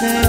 there.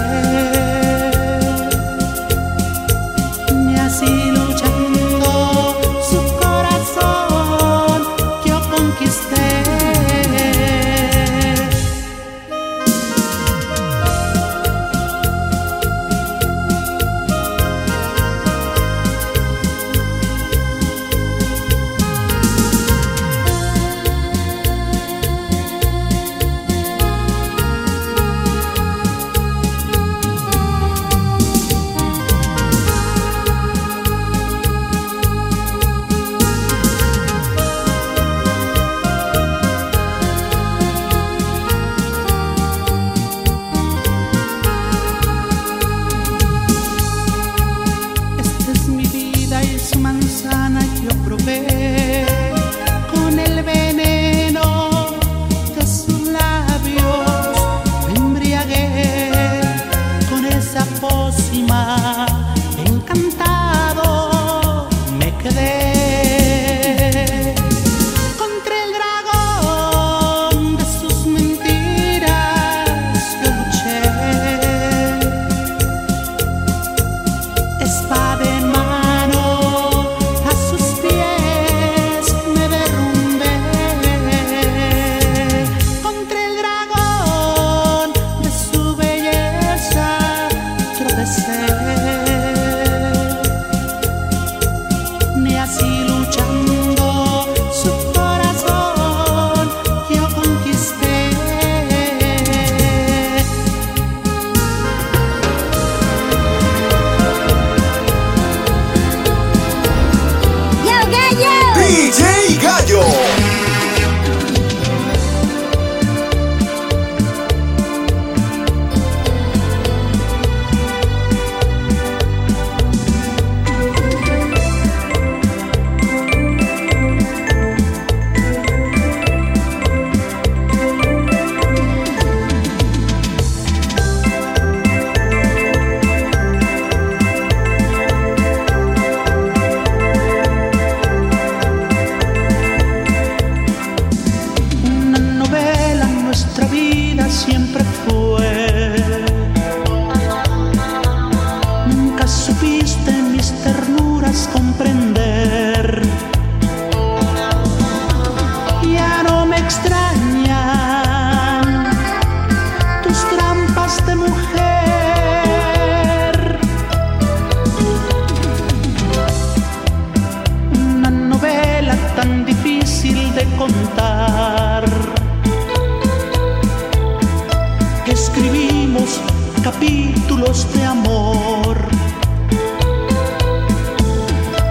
capítulos de amor.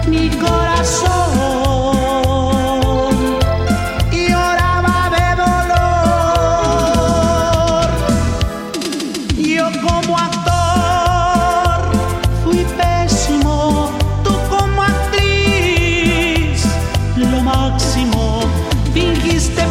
Mi corazón lloraba de dolor. Yo como actor fui pésimo, tú como actriz lo máximo, fingiste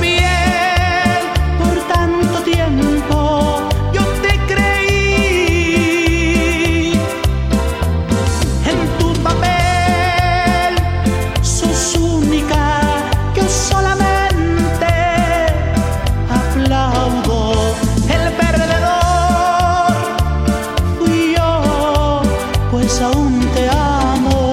veces aún te amo.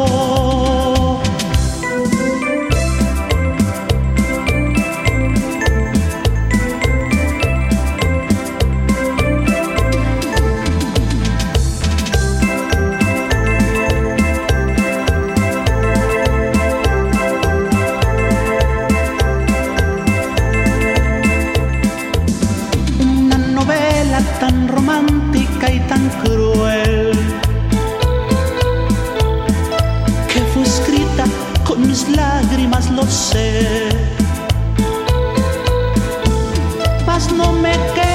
Una novela tan romántica y tan cruel mis lágrimas lo sé. Mas no me quedo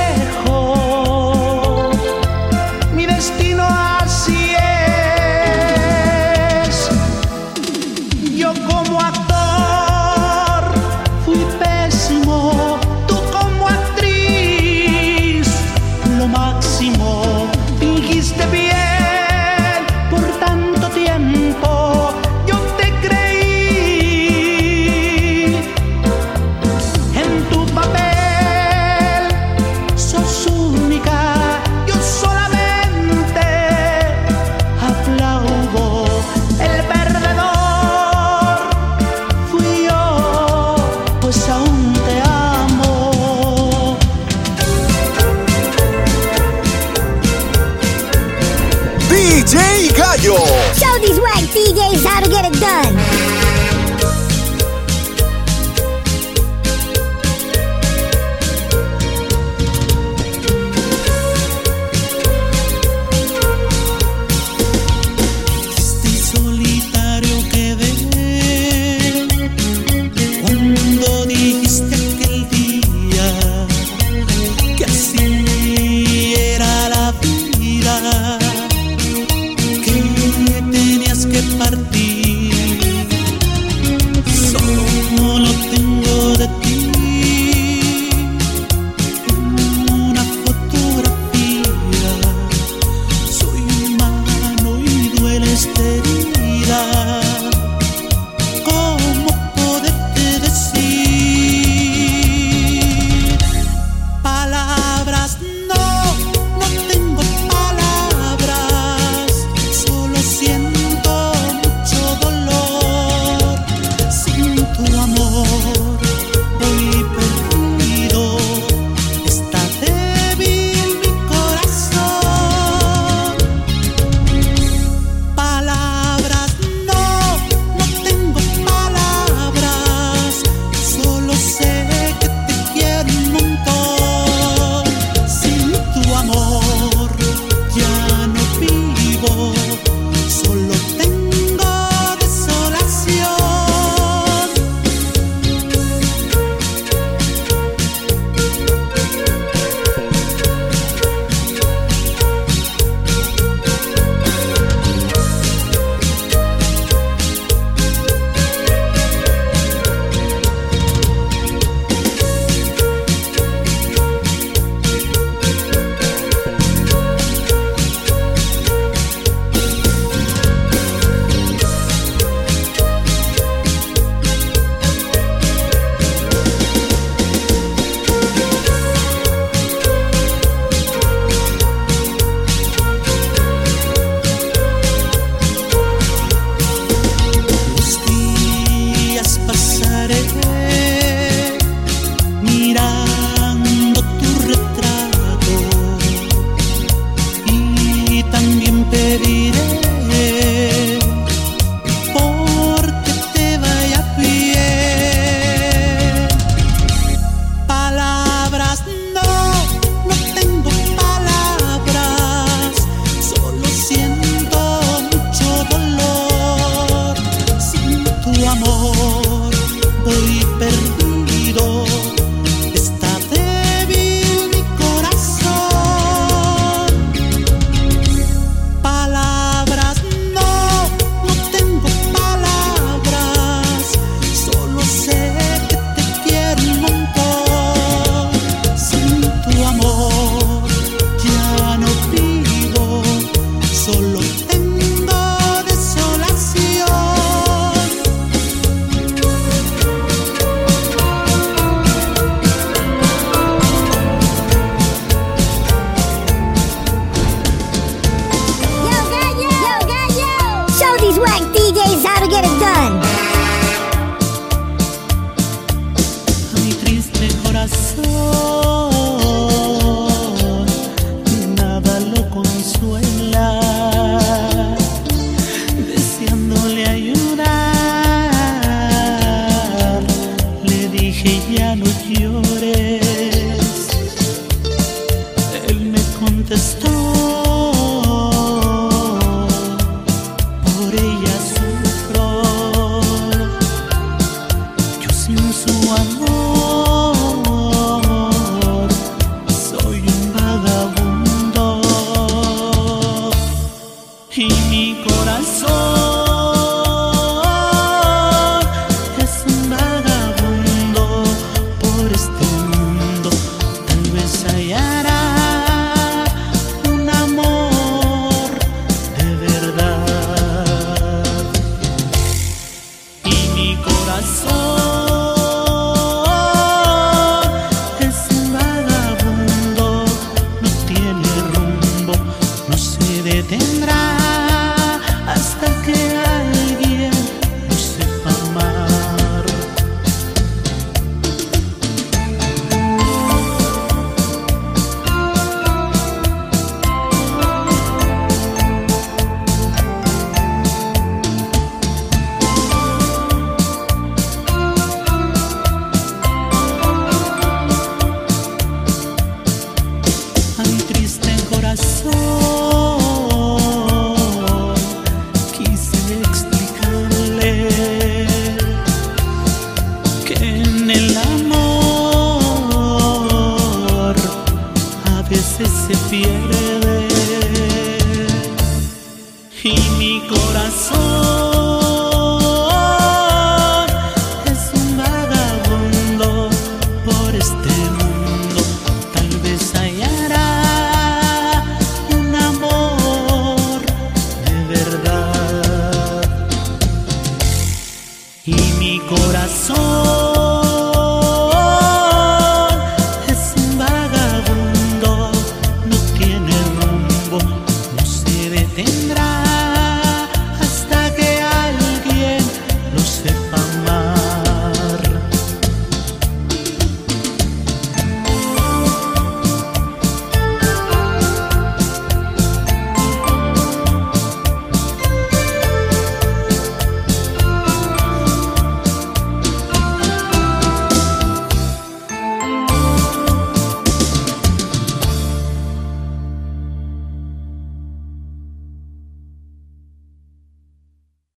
Six.